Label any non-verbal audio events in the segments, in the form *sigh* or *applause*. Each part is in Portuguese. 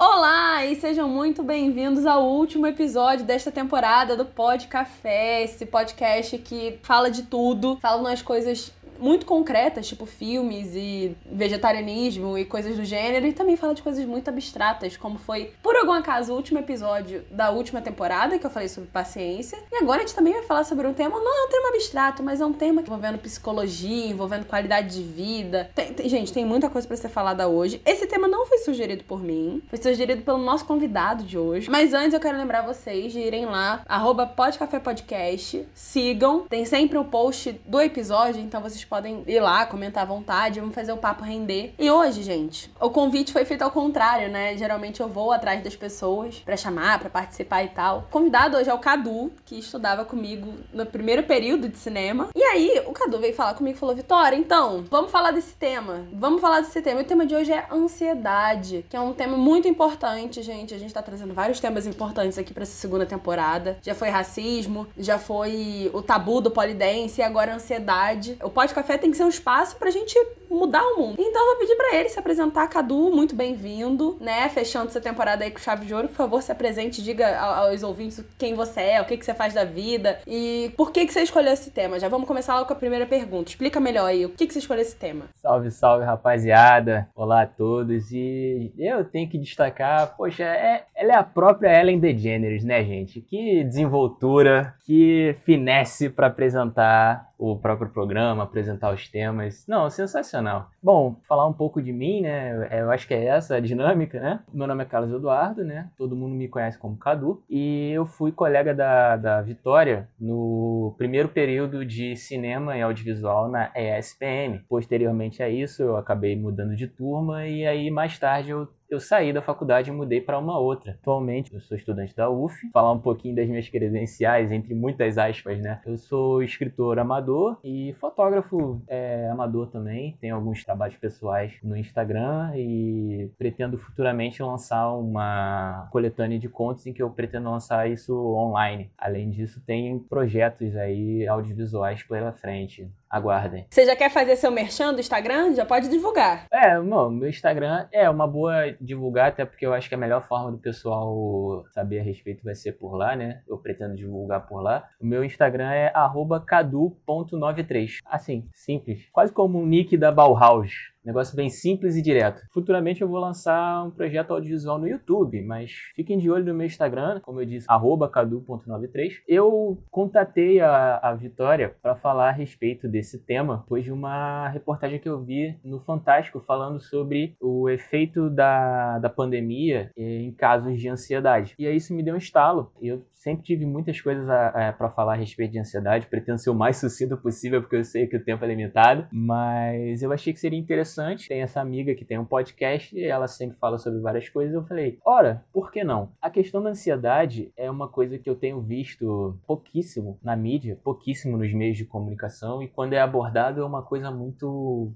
Olá e sejam muito bem-vindos ao último episódio desta temporada do Pod Café, esse podcast que fala de tudo, fala umas coisas muito concretas, tipo filmes e vegetarianismo e coisas do gênero, e também fala de coisas muito abstratas, como foi, por algum acaso, o último episódio da última temporada, que eu falei sobre paciência. E agora a gente também vai falar sobre um tema, não é um tema abstrato, mas é um tema envolvendo psicologia, envolvendo qualidade de vida. Tem, tem, gente, tem muita coisa para ser falada hoje. Esse tema não foi sugerido por mim, foi sugerido pelo nosso convidado de hoje. Mas antes eu quero lembrar vocês de irem lá, arroba Podcast, sigam, tem sempre o um post do episódio, então vocês podem ir lá, comentar à vontade, vamos fazer o papo render. E hoje, gente, o convite foi feito ao contrário, né? Geralmente eu vou atrás das pessoas para chamar, para participar e tal. O convidado hoje é o Cadu, que estudava comigo no primeiro período de cinema. E aí, o Cadu veio falar comigo e falou: Vitória, então, vamos falar desse tema. Vamos falar desse tema. E o tema de hoje é ansiedade, que é um tema muito importante, gente. A gente tá trazendo vários temas importantes aqui para essa segunda temporada. Já foi racismo, já foi o tabu do polidense e agora ansiedade. O podcast café tem que ser um espaço pra gente mudar o mundo. Então eu vou pedir para ele se apresentar. Cadu, muito bem-vindo, né? Fechando essa temporada aí com chave de ouro. Por favor, se apresente, diga aos ouvintes quem você é, o que, que você faz da vida e por que, que você escolheu esse tema. Já vamos começar logo com a primeira pergunta. Explica melhor aí, o que, que você escolheu esse tema? Salve, salve, rapaziada. Olá a todos. E eu tenho que destacar, poxa, é, ela é a própria Ellen DeGeneres, né, gente? Que desenvoltura, que finesse para apresentar o próprio programa, apresentar os temas. Não, sensacional. Bom, falar um pouco de mim, né? É, eu acho que é essa a dinâmica, né? Meu nome é Carlos Eduardo, né? Todo mundo me conhece como Cadu. E eu fui colega da, da Vitória no primeiro período de cinema e audiovisual na ESPM. Posteriormente a isso, eu acabei mudando de turma e aí mais tarde eu eu saí da faculdade e mudei para uma outra. Atualmente, eu sou estudante da UF. Falar um pouquinho das minhas credenciais, entre muitas aspas, né? Eu sou escritor amador e fotógrafo é, amador também. Tenho alguns trabalhos pessoais no Instagram e pretendo futuramente lançar uma coletânea de contos em que eu pretendo lançar isso online. Além disso, tem projetos aí audiovisuais pela frente aguardem. Você já quer fazer seu merchan do Instagram? Já pode divulgar. É, não, meu Instagram é uma boa divulgar, até porque eu acho que a melhor forma do pessoal saber a respeito vai ser por lá, né? Eu pretendo divulgar por lá. O meu Instagram é cadu.93. Assim, simples. Quase como um nick da Bauhaus. Negócio bem simples e direto. Futuramente eu vou lançar um projeto audiovisual no YouTube, mas fiquem de olho no meu Instagram, como eu disse, cadu.93. Eu contatei a, a Vitória para falar a respeito desse tema, depois de uma reportagem que eu vi no Fantástico falando sobre o efeito da, da pandemia em casos de ansiedade. E aí isso me deu um estalo. Eu sempre tive muitas coisas para falar a respeito de ansiedade, pretendo ser o mais sucinto possível, porque eu sei que o tempo é limitado, mas eu achei que seria interessante. Tem essa amiga que tem um podcast e ela sempre fala sobre várias coisas. Eu falei, ora, por que não? A questão da ansiedade é uma coisa que eu tenho visto pouquíssimo na mídia, pouquíssimo nos meios de comunicação, e quando é abordado é uma coisa muito,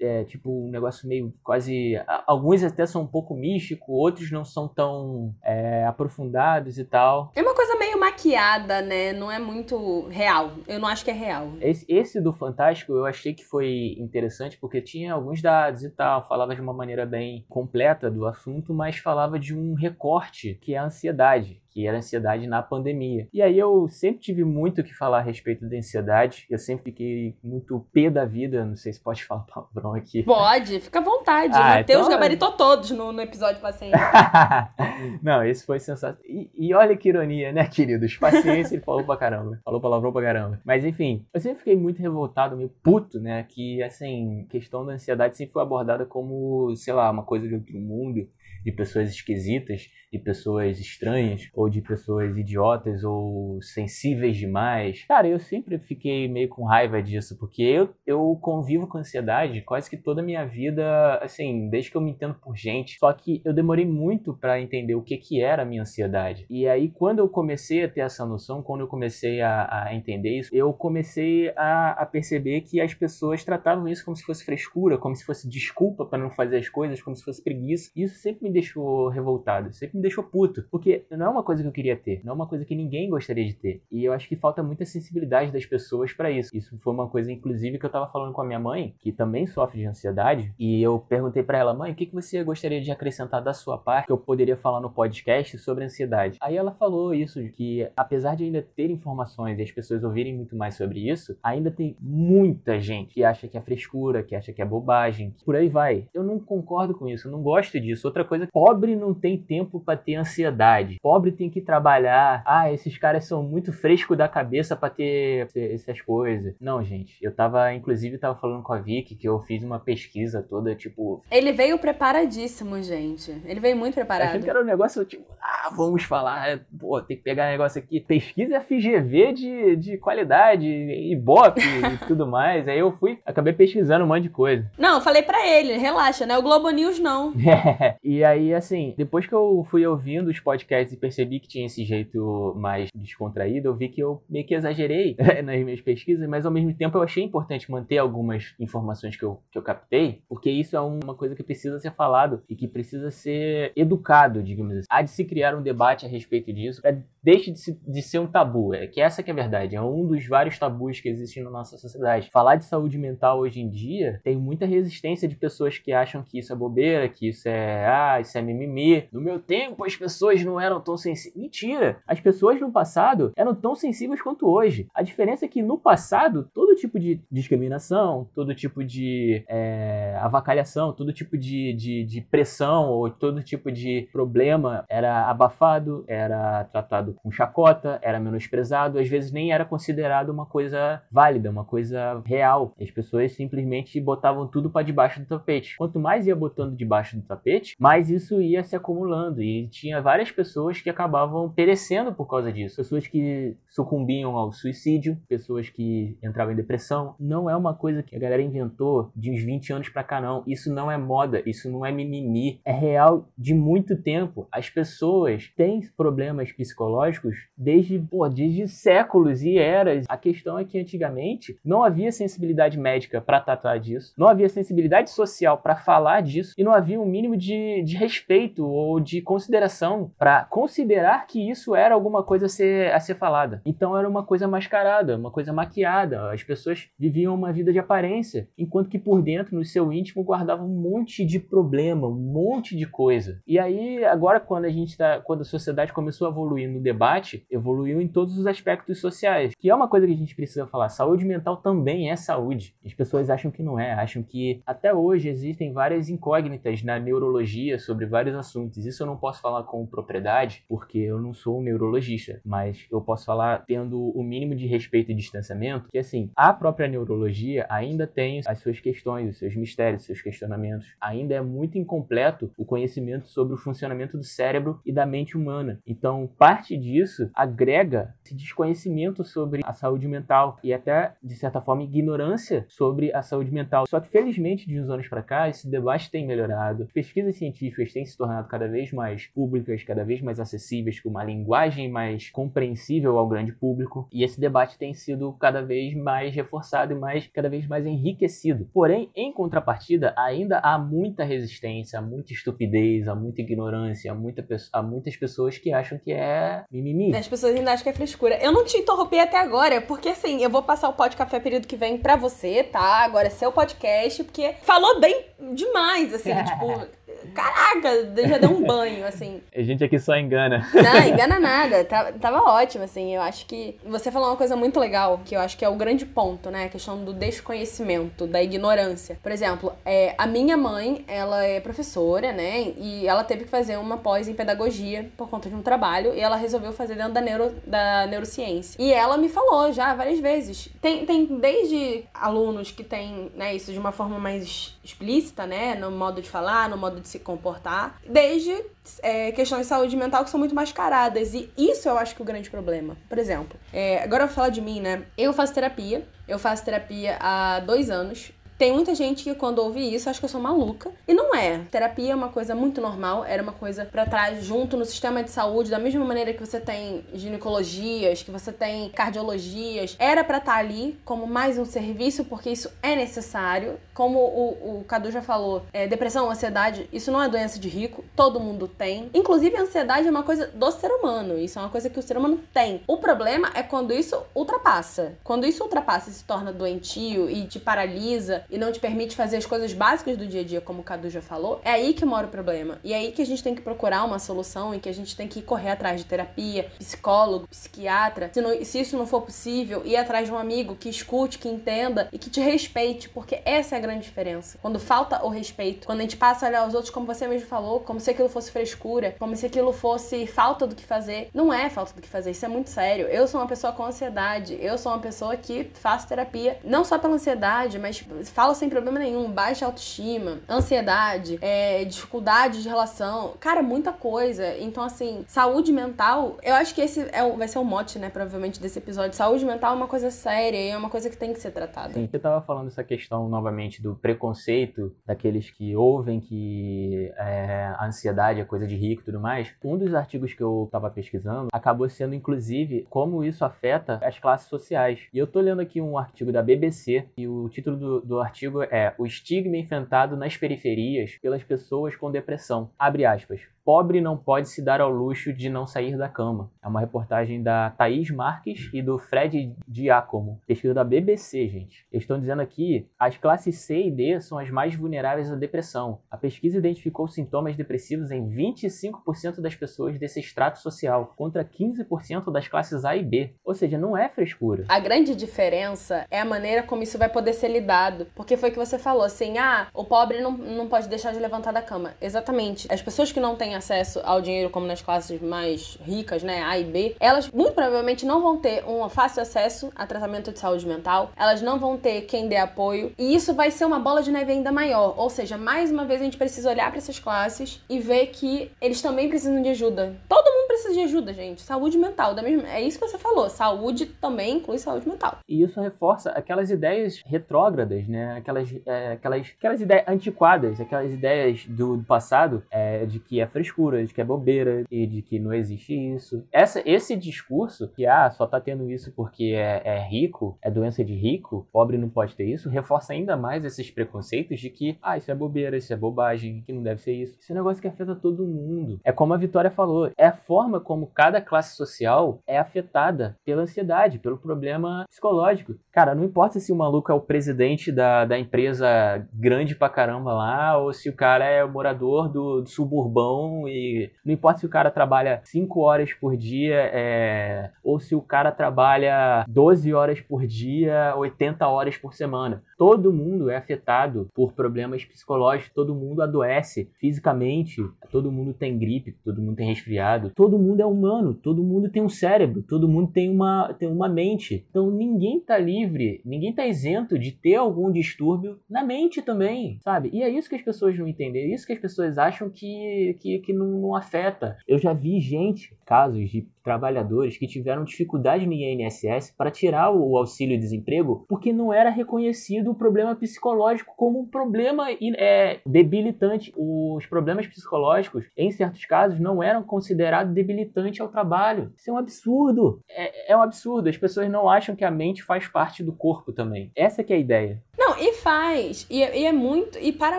é, tipo, um negócio meio quase. Alguns até são um pouco místico, outros não são tão é, aprofundados e tal. É uma coisa meio maquiada, né? Não é muito real. Eu não acho que é real. Esse, esse, do Fantástico eu achei que foi interessante porque tinha alguns dados e tal, falava de uma maneira bem completa do assunto, mas falava de um recorte que é a ansiedade que era ansiedade na pandemia. E aí eu sempre tive muito o que falar a respeito da ansiedade. Eu sempre fiquei muito pé da vida. Não sei se pode *laughs* falar palavrão aqui. Pode, fica à vontade. Ah, Matheus então... gabaritou todos no, no episódio paciente. *laughs* não, esse foi sensacional. E, e, olha que ironia, né, queridos? Paciência, ele falou pra caramba. Falou palavrão pra caramba. Mas enfim, eu sempre fiquei muito revoltado, meio puto, né? Que, assim, questão da ansiedade sempre foi abordada como, sei lá, uma coisa de outro mundo de pessoas esquisitas, de pessoas estranhas, ou de pessoas idiotas ou sensíveis demais. Cara, eu sempre fiquei meio com raiva disso, porque eu, eu convivo com ansiedade quase que toda a minha vida, assim, desde que eu me entendo por gente. Só que eu demorei muito para entender o que, que era a minha ansiedade. E aí, quando eu comecei a ter essa noção, quando eu comecei a, a entender isso, eu comecei a, a perceber que as pessoas tratavam isso como se fosse frescura, como se fosse desculpa para não fazer as coisas, como se fosse preguiça. Isso sempre me deixou revoltado, sempre me deixou puto. Porque não é uma coisa que eu queria ter, não é uma coisa que ninguém gostaria de ter. E eu acho que falta muita sensibilidade das pessoas para isso. Isso foi uma coisa, inclusive, que eu tava falando com a minha mãe, que também sofre de ansiedade. E eu perguntei para ela, mãe, o que, que você gostaria de acrescentar da sua parte que eu poderia falar no podcast sobre ansiedade? Aí ela falou isso, que apesar de ainda ter informações e as pessoas ouvirem muito mais sobre isso, ainda tem muita gente que acha que é frescura, que acha que é bobagem, por aí vai. Eu não concordo com isso, eu não gosto disso. Outra coisa, pobre não tem tempo para ter ansiedade. Pobre tem que trabalhar. Ah, esses caras são muito frescos da cabeça para ter essas coisas. Não, gente. Eu tava, inclusive, tava falando com a Vicky que eu fiz uma pesquisa toda, tipo. Ele veio preparadíssimo, gente. Ele veio muito preparado. Achando que era um negócio, tipo, ah, vamos falar, pô, tem que pegar negócio aqui. Pesquisa FGV de, de qualidade, Ibope e *laughs* tudo mais. Aí eu fui, acabei pesquisando um monte de coisa. Não, falei para ele, relaxa, né? O Globo News não. *laughs* e aí, assim, depois que eu fui ouvindo os podcasts e percebi que tinha esse jeito mais descontraído, eu vi que eu meio que exagerei *laughs* nas minhas pesquisas, mas ao mesmo tempo eu achei importante manter algumas informações que eu, que eu captei, porque isso é uma coisa que precisa ser falado e que precisa ser educado, digamos assim. Há de se criar um debate a respeito disso, para deixe de, se, de ser um tabu. É que essa que é a verdade. É um dos vários tabus que existem na nossa sociedade. Falar de saúde mental hoje em dia tem muita resistência de pessoas que acham que isso é bobeira, que isso é, ah, isso é mimimi. No meu tempo as pessoas não eram tão sensíveis. Mentira! As pessoas no passado eram tão sensíveis quanto hoje. A diferença é que no passado, todo tipo de discriminação, todo tipo de é, avacalhação, todo tipo de, de, de pressão ou todo tipo de problema era abafado, era tratado com chacota, era menosprezado, às vezes nem era considerado uma coisa válida, uma coisa real. As pessoas simplesmente botavam tudo para debaixo do tapete. Quanto mais ia botando debaixo do tapete, mais isso ia se acumulando e tinha várias pessoas que acabavam perecendo por causa disso. Pessoas que sucumbiam ao suicídio, pessoas que entravam em depressão. Não é uma coisa que a galera inventou de uns 20 anos para cá não. Isso não é moda, isso não é mimimi, é real de muito tempo. As pessoas têm problemas psicológicos psicológicos desde, pô, desde séculos e eras. A questão é que antigamente não havia sensibilidade médica para tratar disso, não havia sensibilidade social para falar disso e não havia um mínimo de, de respeito ou de consideração para considerar que isso era alguma coisa a ser, a ser falada. Então era uma coisa mascarada, uma coisa maquiada. As pessoas viviam uma vida de aparência, enquanto que por dentro, no seu íntimo, guardavam um monte de problema, um monte de coisa. E aí, agora, quando a gente tá, quando a sociedade começou a evoluir no debate evoluiu em todos os aspectos sociais, que é uma coisa que a gente precisa falar. Saúde mental também é saúde. As pessoas acham que não é, acham que até hoje existem várias incógnitas na neurologia sobre vários assuntos. Isso eu não posso falar com propriedade, porque eu não sou um neurologista, mas eu posso falar tendo o mínimo de respeito e distanciamento, que assim, a própria neurologia ainda tem as suas questões, os seus mistérios, os seus questionamentos. Ainda é muito incompleto o conhecimento sobre o funcionamento do cérebro e da mente humana. Então, parte disso agrega esse desconhecimento sobre a saúde mental e até, de certa forma, ignorância sobre a saúde mental. Só que, felizmente, de uns anos para cá, esse debate tem melhorado. Pesquisas científicas têm se tornado cada vez mais públicas, cada vez mais acessíveis, com uma linguagem mais compreensível ao grande público. E esse debate tem sido cada vez mais reforçado e mais, cada vez mais enriquecido. Porém, em contrapartida, ainda há muita resistência, há muita estupidez, há muita ignorância, há, muita, há muitas pessoas que acham que é mimimi. As pessoas ainda acham que é frescura. Eu não te interrompi até agora, porque assim, eu vou passar o pó de café período que vem pra você, tá? Agora é seu podcast, porque falou bem demais, assim, *laughs* tipo caraca, já deu um banho, assim. A gente aqui só engana. Não, engana nada. Tava, tá, tava ótimo, assim. Eu acho que você falou uma coisa muito legal, que eu acho que é o grande ponto, né? A questão do desconhecimento, da ignorância. Por exemplo, é, a minha mãe, ela é professora, né? E ela teve que fazer uma pós em pedagogia por conta de um trabalho e ela resolveu fazer dentro da, neuro, da neurociência. E ela me falou já várias vezes. Tem, tem desde alunos que têm né, isso de uma forma mais explícita, né? No modo de falar, no modo de se comportar, desde é, questões de saúde mental que são muito mascaradas. E isso eu acho que é o grande problema. Por exemplo, é, agora eu vou falar de mim, né? Eu faço terapia. Eu faço terapia há dois anos Tem muita gente que quando ouve isso acha que eu sou maluca. E não é. Terapia é uma coisa muito normal, era uma coisa para trás junto no sistema de saúde, da mesma maneira que você tem ginecologias, que você tem cardiologias. Era para estar tá ali como mais um serviço, porque isso é necessário. Como o, o Cadu já falou, é, depressão, ansiedade, isso não é doença de rico, todo mundo tem. Inclusive, a ansiedade é uma coisa do ser humano, isso é uma coisa que o ser humano tem. O problema é quando isso ultrapassa. Quando isso ultrapassa e se torna doentio e te paralisa e não te permite fazer as coisas básicas do dia a dia, como o Cadu já falou, é aí que mora o problema. E é aí que a gente tem que procurar uma solução e que a gente tem que correr atrás de terapia, psicólogo, psiquiatra. Se, não, se isso não for possível, ir atrás de um amigo que escute, que entenda e que te respeite, porque essa é a grande diferença. Quando falta o respeito, quando a gente passa a olhar os outros como você mesmo falou, como se aquilo fosse frescura, como se aquilo fosse falta do que fazer. Não é falta do que fazer, isso é muito sério. Eu sou uma pessoa com ansiedade, eu sou uma pessoa que faço terapia não só pela ansiedade, mas falo sem problema nenhum, baixa autoestima, ansiedade, é, dificuldade de relação, cara, muita coisa. Então, assim, saúde mental, eu acho que esse é o, vai ser o mote, né, provavelmente, desse episódio. Saúde mental é uma coisa séria e é uma coisa que tem que ser tratada. Sim, você tava falando essa questão novamente do preconceito daqueles que ouvem que é, a ansiedade é coisa de rico e tudo mais. Um dos artigos que eu tava pesquisando acabou sendo, inclusive, como isso afeta as classes sociais. E eu tô lendo aqui um artigo da BBC e o título do, do artigo é O estigma enfrentado nas periferias pelas pessoas com depressão. Abre aspas. Pobre não pode se dar ao luxo de não sair da cama. É uma reportagem da Thaís Marques e do Fred Giacomo. Pesquisa da BBC, gente. Eles estão dizendo aqui, as classes C e D são as mais vulneráveis à depressão. A pesquisa identificou sintomas depressivos em 25% das pessoas desse extrato social, contra 15% das classes A e B. Ou seja, não é frescura. A grande diferença é a maneira como isso vai poder ser lidado. Porque foi o que você falou, assim, ah, o pobre não, não pode deixar de levantar da cama. Exatamente. As pessoas que não têm acesso ao dinheiro como nas classes mais ricas, né, A e B, elas muito provavelmente não vão ter um fácil acesso a tratamento de saúde mental, elas não vão ter quem dê apoio, e isso vai ser uma bola de neve ainda maior. Ou seja, mais uma vez a gente precisa olhar para essas classes e ver que eles também precisam de ajuda. Todo precisa de ajuda, gente. Saúde mental, da mesma... é isso que você falou. Saúde também inclui saúde mental. E isso reforça aquelas ideias retrógradas, né? Aquelas, é, aquelas, aquelas ideias antiquadas, aquelas ideias do, do passado é, de que é frescura, de que é bobeira e de que não existe isso. Essa, esse discurso que ah, só tá tendo isso porque é, é rico, é doença de rico, pobre não pode ter isso, reforça ainda mais esses preconceitos de que ah, isso é bobeira, isso é bobagem, que não deve ser isso. Um negócio que afeta todo mundo. É como a Vitória falou, é a forma como cada classe social é afetada pela ansiedade, pelo problema psicológico. Cara, não importa se o maluco é o presidente da, da empresa grande pra caramba lá, ou se o cara é morador do, do suburbão e não importa se o cara trabalha 5 horas por dia, é, ou se o cara trabalha 12 horas por dia, 80 horas por semana. Todo mundo é afetado por problemas psicológicos, todo mundo adoece fisicamente, todo mundo tem gripe, todo mundo tem resfriado, todo mundo é humano, todo mundo tem um cérebro, todo mundo tem uma, tem uma mente. Então ninguém tá livre, ninguém tá isento de ter algum distúrbio na mente também, sabe? E é isso que as pessoas não entendem, é isso que as pessoas acham que, que, que não, não afeta. Eu já vi gente, casos de trabalhadores que tiveram dificuldade no INSS para tirar o auxílio-desemprego porque não era reconhecido o problema psicológico como um problema é, debilitante. Os problemas psicológicos, em certos casos, não eram considerados debilitantes ao trabalho. Isso é um absurdo. É, é um absurdo. As pessoas não acham que a mente faz parte do corpo também. Essa é a ideia. Não, e faz. E, e, é muito. E para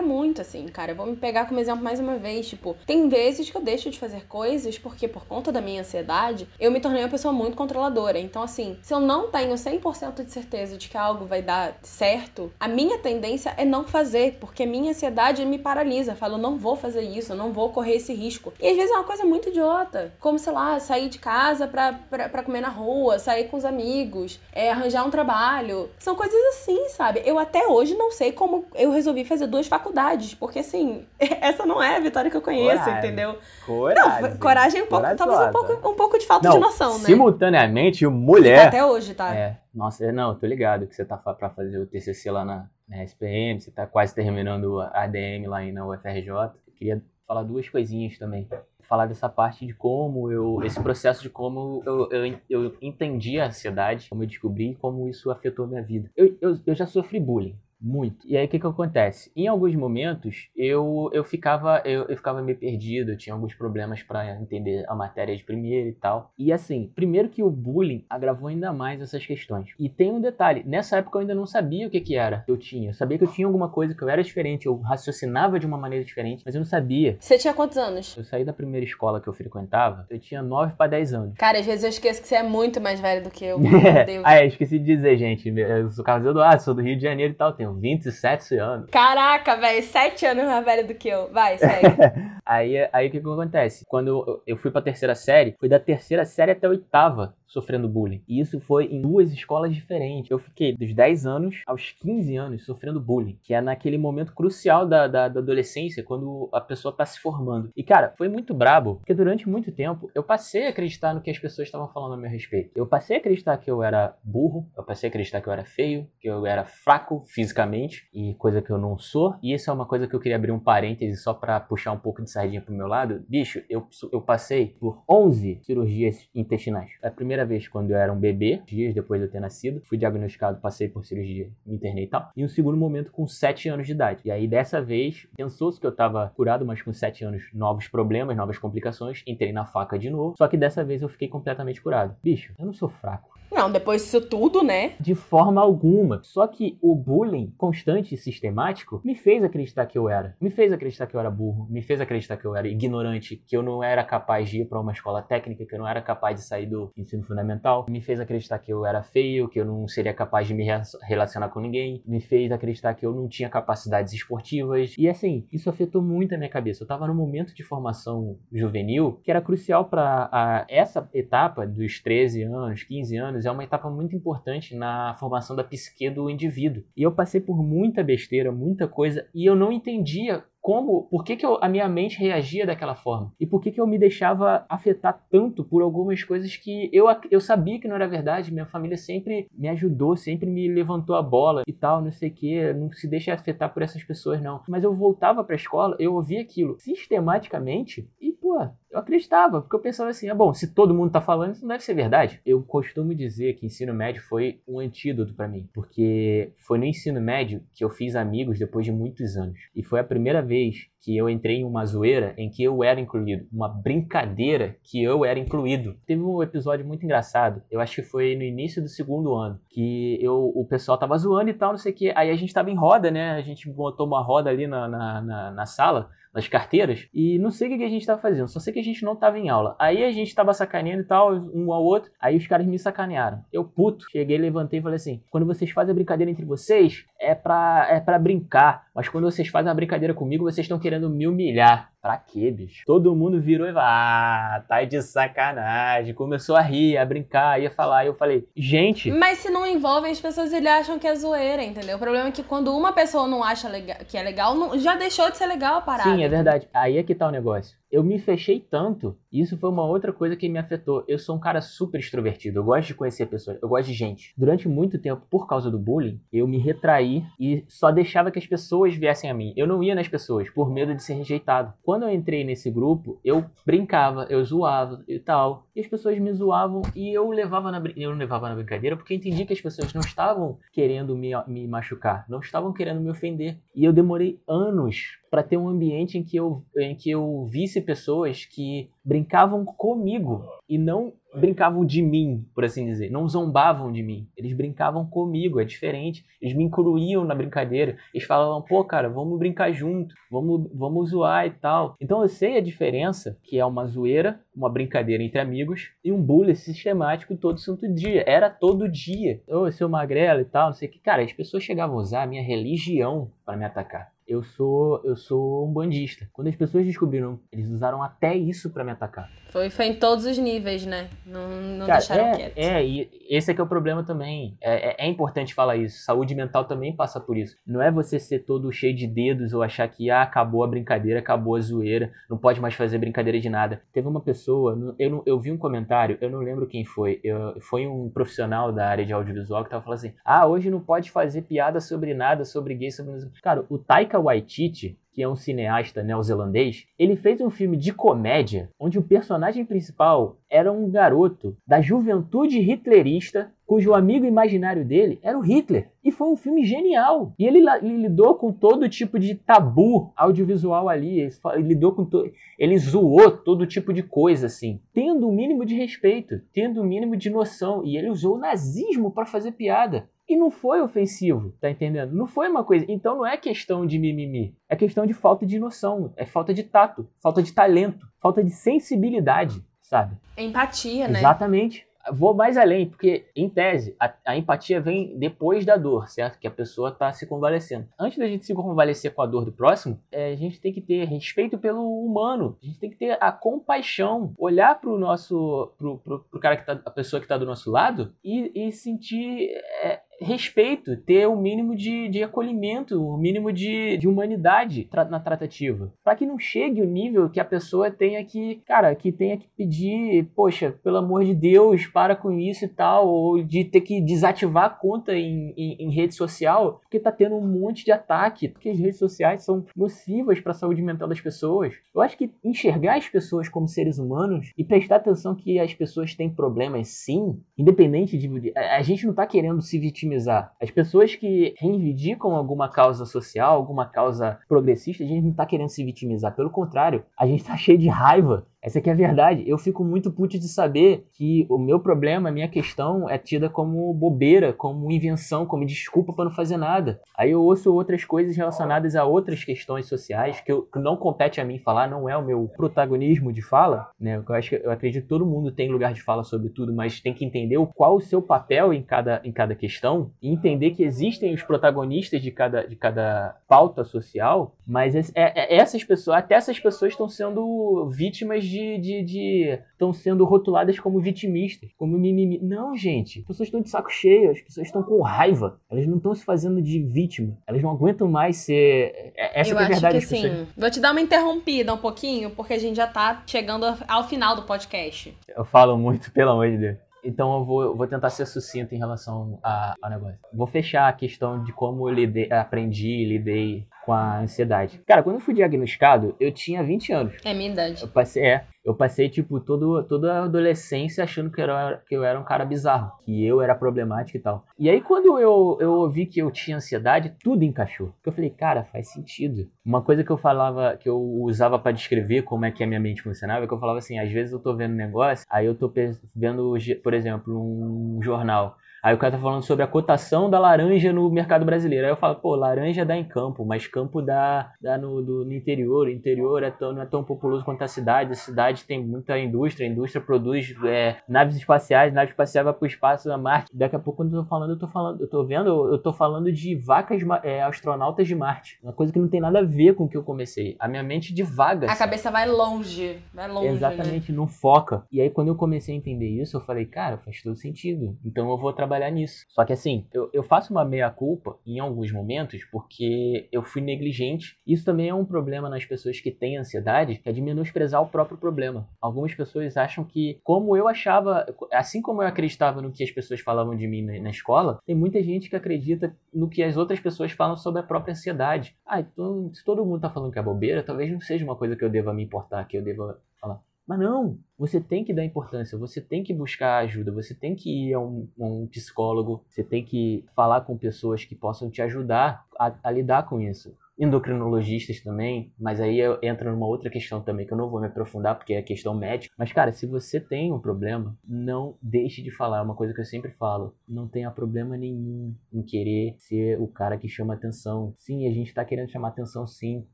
muito, assim, cara. Eu vou me pegar como exemplo mais uma vez. Tipo, tem vezes que eu deixo de fazer coisas porque, por conta da minha ansiedade, eu me tornei uma pessoa muito controladora. Então, assim, se eu não tenho 100% de certeza de que algo vai dar certo, a minha tendência é não fazer, porque a minha ansiedade me paralisa. Eu falo, eu não vou fazer isso, eu não vou correr esse risco. E às vezes é uma coisa muito idiota. Como, sei lá, sair de casa pra, pra, pra comer na rua, sair com os amigos, é, arranjar um trabalho. São coisas assim, sabe? Eu até hoje não sei como eu resolvi fazer duas faculdades, porque assim, *laughs* essa não é a Vitória que eu conheço, coragem. entendeu? Coragem. Não, coragem um pouco, talvez um pouco, um pouco de falta não, de noção, né? Simultaneamente, mulher. Até hoje, tá? É. Nossa, não, tô ligado que você tá pra fazer o TCC lá na, na SPM, você tá quase terminando a ADM lá na UFRJ. Eu queria falar duas coisinhas também falar dessa parte de como eu. esse processo de como eu, eu, eu entendi a ansiedade, como eu descobri como isso afetou minha vida. Eu, eu, eu já sofri bullying. Muito. E aí o que que acontece? Em alguns momentos eu, eu ficava eu, eu ficava meio perdido, eu tinha alguns problemas para entender a matéria de primeira e tal. E assim, primeiro que o bullying agravou ainda mais essas questões. E tem um detalhe, nessa época eu ainda não sabia o que que era. Eu tinha, eu sabia que eu tinha alguma coisa que eu era diferente, eu raciocinava de uma maneira diferente, mas eu não sabia. Você tinha quantos anos? Eu saí da primeira escola que eu frequentava, eu tinha 9 para 10 anos. Cara, às vezes eu esqueço que você é muito mais velho do que eu. *laughs* Meu Deus. ah, é, esqueci de dizer, gente. Eu sou Carlos Eduardo, sou do Rio de Janeiro e tal, tenho 27 anos. Caraca, velho, 7 anos mais velho do que eu. Vai, segue. *laughs* aí, aí o que, que acontece? Quando eu, fui pra terceira série, foi da terceira série até a oitava sofrendo bullying. E isso foi em duas escolas diferentes. Eu fiquei dos 10 anos aos 15 anos sofrendo bullying, que é naquele momento crucial da, da, da adolescência, quando a pessoa tá se formando. E cara, foi muito brabo, porque durante muito tempo eu passei a acreditar no que as pessoas estavam falando a meu respeito. Eu passei a acreditar que eu era burro, eu passei a acreditar que eu era feio, que eu era fraco fisicamente, e coisa que eu não sou. E isso é uma coisa que eu queria abrir um parêntese só para puxar um pouco de sardinha pro meu lado. Bicho, eu, eu passei por 11 cirurgias intestinais. A primeira primeira vez quando eu era um bebê, dias depois de eu ter nascido. Fui diagnosticado, passei por cirurgia, me internei e tal. E um segundo momento com 7 anos de idade. E aí dessa vez, pensou-se que eu tava curado, mas com 7 anos, novos problemas, novas complicações. Entrei na faca de novo. Só que dessa vez eu fiquei completamente curado. Bicho, eu não sou fraco. Não, depois disso tudo, né? De forma alguma. Só que o bullying constante e sistemático me fez acreditar que eu era. Me fez acreditar que eu era burro. Me fez acreditar que eu era ignorante. Que eu não era capaz de ir para uma escola técnica. Que eu não era capaz de sair do ensino fundamental. Me fez acreditar que eu era feio. Que eu não seria capaz de me relacionar com ninguém. Me fez acreditar que eu não tinha capacidades esportivas. E assim, isso afetou muito a minha cabeça. Eu tava num momento de formação juvenil que era crucial para essa etapa dos 13 anos, 15 anos anos é uma etapa muito importante na formação da psique do indivíduo. E eu passei por muita besteira, muita coisa, e eu não entendia como, por que, que eu, a minha mente reagia daquela forma? E por que, que eu me deixava afetar tanto por algumas coisas que eu, eu sabia que não era verdade? Minha família sempre me ajudou, sempre me levantou a bola e tal, não sei o que, não se deixa afetar por essas pessoas, não. Mas eu voltava pra escola, eu ouvia aquilo sistematicamente e, pô, eu acreditava, porque eu pensava assim, ah, bom, se todo mundo tá falando, isso não deve ser verdade. Eu costumo dizer que ensino médio foi um antídoto para mim, porque foi no ensino médio que eu fiz amigos depois de muitos anos. E foi a primeira vez que eu entrei em uma zoeira em que eu era incluído, uma brincadeira que eu era incluído. Teve um episódio muito engraçado, eu acho que foi no início do segundo ano, que eu, o pessoal tava zoando e tal, não sei o que, aí a gente tava em roda, né, a gente botou uma roda ali na, na, na, na sala, nas carteiras, e não sei o que a gente tava fazendo, só sei que a gente não tava em aula. Aí a gente tava sacaneando e tal, um ao outro, aí os caras me sacanearam. Eu, puto, cheguei, levantei e falei assim: quando vocês fazem a brincadeira entre vocês, é pra, é pra brincar, mas quando vocês fazem a brincadeira comigo, vocês estão querendo me humilhar. Pra quê, bicho? Todo mundo virou e ah, tá de sacanagem. Começou a rir, a brincar, ia falar. E eu falei, gente. Mas se não envolvem as pessoas, eles acham que é zoeira, entendeu? O problema é que quando uma pessoa não acha legal, que é legal, não, já deixou de ser legal a parada. Sim, é verdade. Aí é que tá o negócio eu me fechei tanto. E isso foi uma outra coisa que me afetou. Eu sou um cara super extrovertido. Eu gosto de conhecer pessoas. Eu gosto de gente. Durante muito tempo, por causa do bullying, eu me retraí e só deixava que as pessoas viessem a mim. Eu não ia nas pessoas por medo de ser rejeitado. Quando eu entrei nesse grupo, eu brincava, eu zoava e tal. E as pessoas me zoavam e eu levava na, eu levava na brincadeira porque eu entendi que as pessoas não estavam querendo me, me machucar, não estavam querendo me ofender. E eu demorei anos para ter um ambiente em que eu, em que eu visse pessoas que brincavam comigo e não brincavam de mim, por assim dizer. Não zombavam de mim. Eles brincavam comigo, é diferente. Eles me incluíam na brincadeira. Eles falavam, pô, cara, vamos brincar junto, vamos, vamos zoar e tal. Então eu sei a diferença que é uma zoeira, uma brincadeira entre amigos e um bullying sistemático todo santo dia. Era todo dia. Ô, oh, seu magrelo e tal, não sei o que. Cara, as pessoas chegavam a usar a minha religião para me atacar eu sou eu sou um bandista. Quando as pessoas descobriram, eles usaram até isso para me atacar. Foi, foi em todos os níveis, né? Não, não Cara, deixaram é, quieto. É, e esse é que é o problema também. É, é, é, importante falar isso. Saúde mental também passa por isso. Não é você ser todo cheio de dedos ou achar que ah, acabou a brincadeira, acabou a zoeira, não pode mais fazer brincadeira de nada. Teve uma pessoa, eu, eu vi um comentário, eu não lembro quem foi, eu, foi um profissional da área de audiovisual que tava falando assim: ah, hoje não pode fazer piada sobre nada, sobre gay, sobre. Cara, o Taika Taika Waititi, que é um cineasta neozelandês, ele fez um filme de comédia onde o personagem principal era um garoto da juventude hitlerista cujo amigo imaginário dele era o Hitler. E foi um filme genial. E ele, ele lidou com todo tipo de tabu audiovisual ali. Ele, lidou com to... ele zoou todo tipo de coisa assim, tendo o um mínimo de respeito, tendo o um mínimo de noção. E ele usou o nazismo para fazer piada. E não foi ofensivo, tá entendendo? Não foi uma coisa. Então não é questão de mimimi. É questão de falta de noção, é falta de tato, falta de talento, falta de sensibilidade, sabe? Empatia, né? Exatamente vou mais além, porque, em tese, a, a, empatia vem depois da dor, certo? Que a pessoa está se convalescendo. Antes da gente se convalescer com a dor do próximo, é, a gente tem que ter respeito pelo humano. A gente tem que ter a compaixão, olhar para o nosso, pro, pro, pro, cara que tá, a pessoa que está do nosso lado e, e sentir é, respeito, ter o mínimo de, de acolhimento, o mínimo de, de humanidade tra na tratativa. Para que não chegue o nível que a pessoa tenha que, cara, que tenha que pedir, poxa, pelo amor de Deus, para com isso e tal, ou de ter que desativar a conta em, em, em rede social, porque tá tendo um monte de ataque, porque as redes sociais são nocivas para a saúde mental das pessoas. Eu acho que enxergar as pessoas como seres humanos e prestar atenção que as pessoas têm problemas sim, independente de. A gente não tá querendo se vitimizar vitimizar. As pessoas que reivindicam alguma causa social, alguma causa progressista, a gente não está querendo se vitimizar. Pelo contrário, a gente está *laughs* cheio de raiva essa aqui é a verdade. Eu fico muito puto de saber que o meu problema, a minha questão é tida como bobeira, como invenção, como desculpa para não fazer nada. Aí eu ouço outras coisas relacionadas a outras questões sociais que, eu, que não compete a mim falar, não é o meu protagonismo de fala, né? Eu acho que eu acredito que todo mundo tem lugar de fala sobre tudo, mas tem que entender qual o seu papel em cada, em cada questão e entender que existem os protagonistas de cada, de cada pauta social, mas é, é, essas pessoas, até essas pessoas estão sendo vítimas de. estão sendo rotuladas como vitimistas, como mimimi. Não, gente. As pessoas estão de saco cheio, as pessoas estão com raiva. Elas não estão se fazendo de vítima. Elas não aguentam mais ser. É, essa Eu é a verdade. Que, sim. Pessoas... Vou te dar uma interrompida um pouquinho, porque a gente já tá chegando ao final do podcast. Eu falo muito, pelo amor de Deus. Então eu vou, eu vou tentar ser sucinto em relação ao negócio. Vou fechar a questão de como eu lidei, aprendi, lidei com a ansiedade. Cara, quando eu fui diagnosticado, eu tinha 20 anos. É minha idade. Eu passei, é, eu passei, tipo, todo, toda a adolescência achando que eu, era, que eu era um cara bizarro, que eu era problemático e tal. E aí, quando eu, eu ouvi que eu tinha ansiedade, tudo encaixou. Porque eu falei, cara, faz sentido. Uma coisa que eu falava, que eu usava para descrever como é que a minha mente funcionava, é que eu falava assim, às vezes eu tô vendo um negócio, aí eu tô vendo, por exemplo, um jornal. Aí o cara tá falando sobre a cotação da laranja no mercado brasileiro. Aí eu falo, pô, laranja dá em campo, mas campo dá, dá no, do, no interior. O interior é tão, não é tão populoso quanto a cidade. A cidade tem muita indústria, a indústria produz é, naves espaciais, nave espacial vai pro espaço, a Marte. Daqui a pouco, quando eu tô falando, eu tô falando, eu tô vendo, eu tô falando de vacas é, astronautas de Marte. Uma coisa que não tem nada a ver com o que eu comecei. A minha mente divaga. A cabeça vai longe, vai longe. Exatamente, não foca. E aí, quando eu comecei a entender isso, eu falei, cara, faz todo sentido. Então eu vou trabalhar trabalhar nisso. Só que assim, eu, eu faço uma meia-culpa em alguns momentos porque eu fui negligente. Isso também é um problema nas pessoas que têm ansiedade, que é de menosprezar o próprio problema. Algumas pessoas acham que, como eu achava, assim como eu acreditava no que as pessoas falavam de mim na, na escola, tem muita gente que acredita no que as outras pessoas falam sobre a própria ansiedade. Ah, então se todo mundo tá falando que é bobeira, talvez não seja uma coisa que eu deva me importar, que eu deva falar. Mas não, você tem que dar importância, você tem que buscar ajuda, você tem que ir a um, um psicólogo, você tem que falar com pessoas que possam te ajudar a, a lidar com isso endocrinologistas também, mas aí eu entro numa outra questão também que eu não vou me aprofundar porque é questão médica. Mas cara, se você tem um problema, não deixe de falar. É uma coisa que eu sempre falo. Não tenha problema nenhum em querer ser o cara que chama atenção. Sim, a gente tá querendo chamar atenção sim.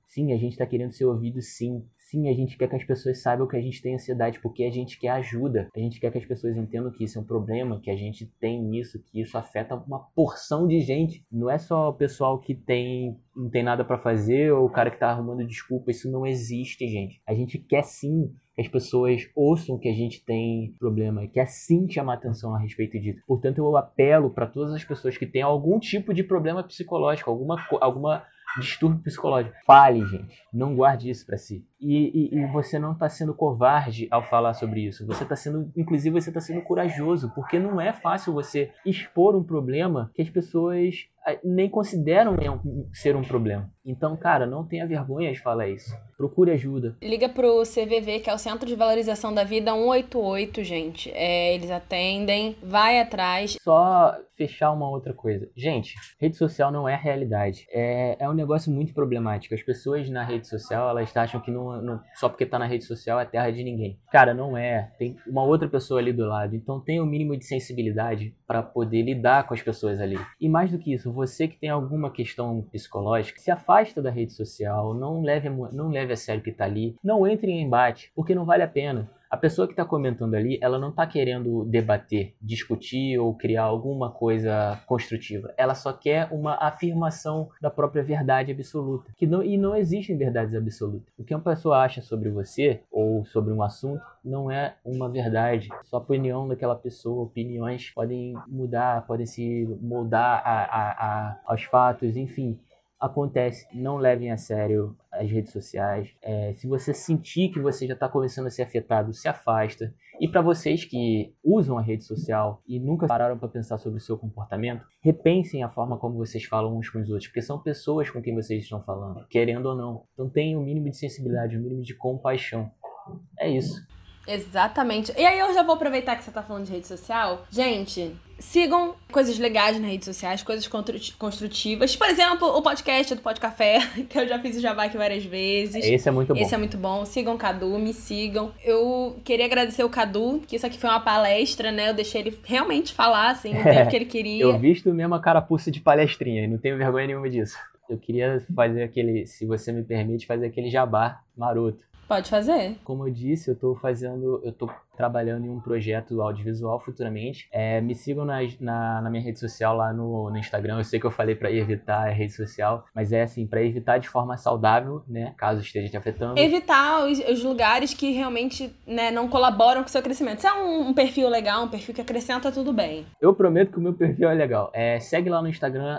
Sim, a gente tá querendo ser ouvido sim. Sim, a gente quer que as pessoas saibam que a gente tem ansiedade porque a gente quer ajuda. A gente quer que as pessoas entendam que isso é um problema, que a gente tem isso, que isso afeta uma porção de gente. Não é só o pessoal que tem não tem nada para fazer ou o cara que tá arrumando desculpa. Isso não existe, gente. A gente quer sim que as pessoas ouçam que a gente tem problema, quer sim chamar atenção a respeito disso. Portanto, eu apelo para todas as pessoas que têm algum tipo de problema psicológico, alguma, alguma distúrbio psicológico. Fale, gente. Não guarde isso para si. E, e, e você não está sendo covarde ao falar sobre isso. Você está sendo, inclusive, você está sendo corajoso, porque não é fácil você expor um problema que as pessoas nem consideram ser um problema. Então, cara, não tenha vergonha de falar isso. Procure ajuda. Liga pro CVV, que é o Centro de Valorização da Vida 188, gente. É, eles atendem, vai atrás. Só fechar uma outra coisa. Gente, rede social não é realidade. É, é um negócio muito problemático. As pessoas na rede social, elas acham que não, não, só porque tá na rede social é terra de ninguém. Cara, não é. Tem uma outra pessoa ali do lado. Então tenha o um mínimo de sensibilidade para poder lidar com as pessoas ali. E mais do que isso, você que tem alguma questão psicológica, se afasta da rede social, não leve, não leve a sério que tá ali, não entre em embate, porque não vale a pena. A pessoa que está comentando ali, ela não está querendo debater, discutir ou criar alguma coisa construtiva. Ela só quer uma afirmação da própria verdade absoluta. Que não, e não existem verdades absolutas. O que uma pessoa acha sobre você ou sobre um assunto não é uma verdade. Só a opinião daquela pessoa, opiniões podem mudar, podem se moldar a, a, a, aos fatos, enfim acontece, não levem a sério as redes sociais. É, se você sentir que você já está começando a ser afetado, se afasta. E para vocês que usam a rede social e nunca pararam para pensar sobre o seu comportamento, repensem a forma como vocês falam uns com os outros, porque são pessoas com quem vocês estão falando, querendo ou não. Então tenham o um mínimo de sensibilidade, o um mínimo de compaixão. É isso. Exatamente. E aí eu já vou aproveitar que você tá falando de rede social. Gente, sigam coisas legais nas redes sociais, coisas construtivas. Por exemplo, o podcast do Pod Café, *laughs* que eu já fiz o jabá aqui várias vezes. Esse é muito bom. Esse é muito bom. Sigam o Cadu, me sigam. Eu queria agradecer o Cadu, que isso aqui foi uma palestra, né? Eu deixei ele realmente falar, assim, o tempo que ele *laughs* queria. eu visto mesmo a carapuça de palestrinha e não tenho vergonha nenhuma disso. Eu queria fazer aquele, se você me permite, fazer aquele jabá maroto. Pode fazer. Como eu disse, eu tô fazendo, eu tô trabalhando em um projeto audiovisual futuramente. É, me sigam na, na, na, minha rede social lá no, no Instagram. Eu sei que eu falei para evitar a rede social, mas é assim, para evitar de forma saudável, né? Caso esteja te afetando. Evitar os, os lugares que realmente né, não colaboram com o seu crescimento. Se é um, um, perfil legal, um perfil que acrescenta, tudo bem. Eu prometo que o meu perfil é legal. É, segue lá no Instagram,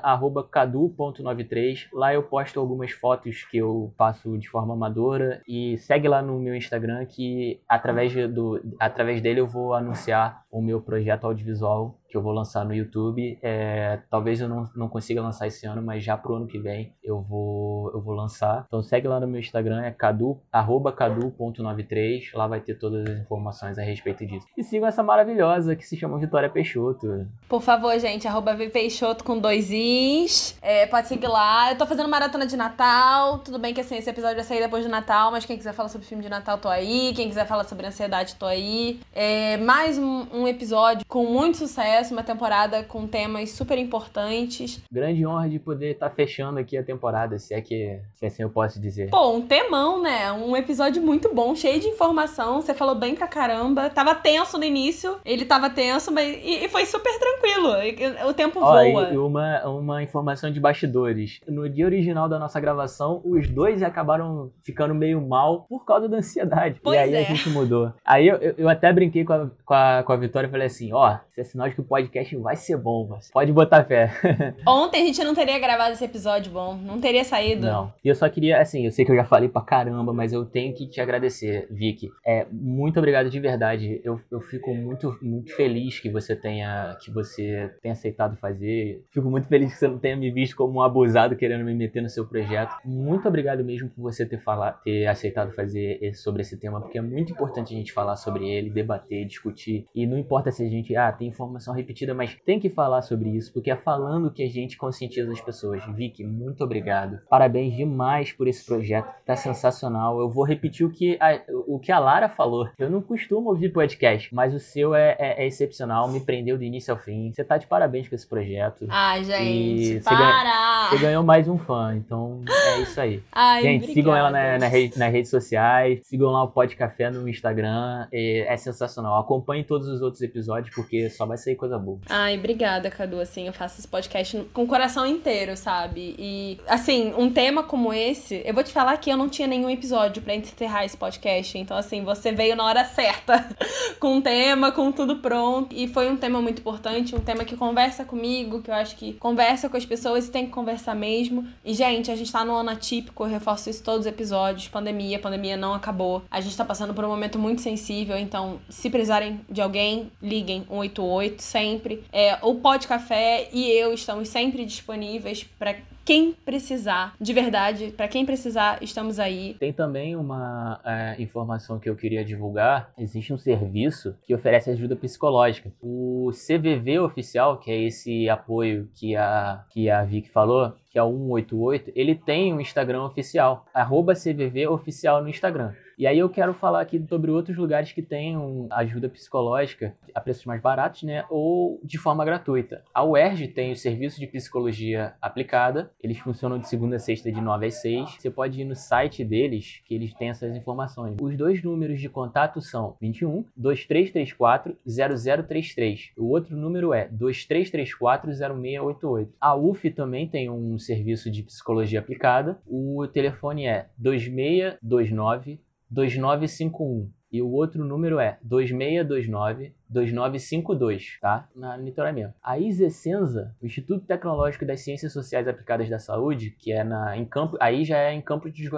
cadu.93. Lá eu posto algumas fotos que eu faço de forma amadora. E segue lá no meu Instagram que através do através dele eu vou anunciar o meu projeto audiovisual que eu vou lançar no YouTube. É, talvez eu não, não consiga lançar esse ano, mas já pro ano que vem eu vou, eu vou lançar. Então segue lá no meu Instagram, é cadu, arroba cadu.93. Lá vai ter todas as informações a respeito disso. E sigam essa maravilhosa que se chama Vitória Peixoto. Por favor, gente, arroba Peixoto com dois is. É, pode seguir lá. Eu tô fazendo maratona de Natal. Tudo bem que assim, esse episódio vai sair depois do Natal, mas quem quiser falar sobre filme de Natal, tô aí. Quem quiser falar sobre ansiedade, tô aí. É, mais um, um episódio com muito sucesso uma temporada com temas super importantes. Grande honra de poder estar tá fechando aqui a temporada, se é que se assim eu posso dizer. Pô, um temão, né? Um episódio muito bom, cheio de informação. Você falou bem pra caramba. Tava tenso no início, ele tava tenso, mas e, e foi super tranquilo. O tempo Ó, voa. E uma, uma informação de bastidores. No dia original da nossa gravação, os dois acabaram ficando meio mal por causa da ansiedade. Pois e aí é. a gente mudou. Aí eu, eu, eu até brinquei com a, com a, com a Vitória e falei assim: ó, isso é sinal de que o podcast vai ser bom, mas pode botar fé. *laughs* Ontem a gente não teria gravado esse episódio bom, não teria saído. Não. E eu só queria, assim, eu sei que eu já falei pra caramba, mas eu tenho que te agradecer, Vicky. É, muito obrigado de verdade. Eu, eu fico muito, muito feliz que você tenha que você tenha aceitado fazer. Fico muito feliz que você não tenha me visto como um abusado querendo me meter no seu projeto. Muito obrigado mesmo por você ter falado, ter aceitado fazer sobre esse tema, porque é muito importante a gente falar sobre ele, debater, discutir. E não importa se a gente, ah, tem informação repetida, mas tem que falar sobre isso, porque é falando que a gente conscientiza as pessoas. Vicky, muito obrigado. Parabéns demais por esse projeto, tá sensacional. Eu vou repetir o que a, o que a Lara falou. Eu não costumo ouvir podcast, mas o seu é, é, é excepcional, me prendeu do início ao fim. Você tá de parabéns com esse projeto. Ai, gente, para! Você ganhou, você ganhou mais um fã, então é isso aí. Ai, gente, obrigada. sigam ela na, na rede, nas redes sociais, sigam lá o Pod Café no Instagram, é, é sensacional. Acompanhe todos os outros episódios, porque só vai sair coisa boa. Ai, obrigada, Cadu. Assim, eu faço esse podcast com o coração inteiro, sabe? E, assim, um tema como esse, eu vou te falar que eu não tinha nenhum episódio para encerrar esse podcast. Então, assim, você veio na hora certa, *laughs* com um tema, com tudo pronto. E foi um tema muito importante, um tema que conversa comigo, que eu acho que conversa com as pessoas e tem que conversar mesmo. E, gente, a gente tá no ano atípico, eu reforço isso todos os episódios. Pandemia pandemia não acabou. A gente tá passando por um momento muito sensível, então se precisarem de alguém, liguem 188 sempre. É, o Pod Café e eu estamos sempre disponíveis para quem precisar, de verdade, para quem precisar, estamos aí. Tem também uma é, informação que eu queria divulgar: existe um serviço que oferece ajuda psicológica. O CVV oficial, que é esse apoio que a, que a Vicky falou, que é o 188, ele tem um Instagram oficial, CVV oficial no Instagram. E aí eu quero falar aqui sobre outros lugares que tenham ajuda psicológica a preços mais baratos, né? Ou de forma gratuita. A UERJ tem o serviço de psicologia aplicada. Eles funcionam de segunda a sexta, de 9 às 6. Você pode ir no site deles, que eles têm essas informações. Os dois números de contato são 21 2334 0033. O outro número é 2334 0688. A UF também tem um serviço de psicologia aplicada. O telefone é 2629 2951. E o outro número é 2629 2952, tá? Na mesmo. A ISECENSA, o Instituto Tecnológico das Ciências Sociais Aplicadas da Saúde, que é na, em campo, aí já é em campo de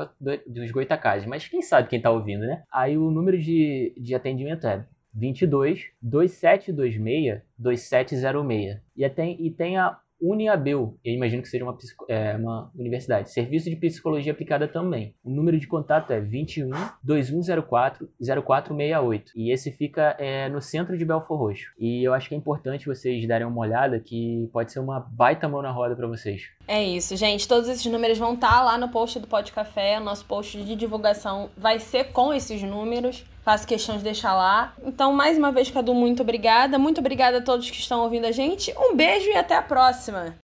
dos Goitacazes, mas quem sabe quem tá ouvindo, né? Aí o número de, de atendimento é 22 2726 2706. E tem, e tem a Uniabel, eu imagino que seja uma, é, uma universidade. Serviço de Psicologia Aplicada também. O número de contato é 21 2104 0468. E esse fica é, no centro de Belfor Roxo. E eu acho que é importante vocês darem uma olhada, que pode ser uma baita mão na roda para vocês. É isso, gente. Todos esses números vão estar tá lá no post do Pod Café. Nosso post de divulgação vai ser com esses números. Faço questão de deixar lá. Então, mais uma vez, Cadu, muito obrigada. Muito obrigada a todos que estão ouvindo a gente. Um beijo e até a próxima.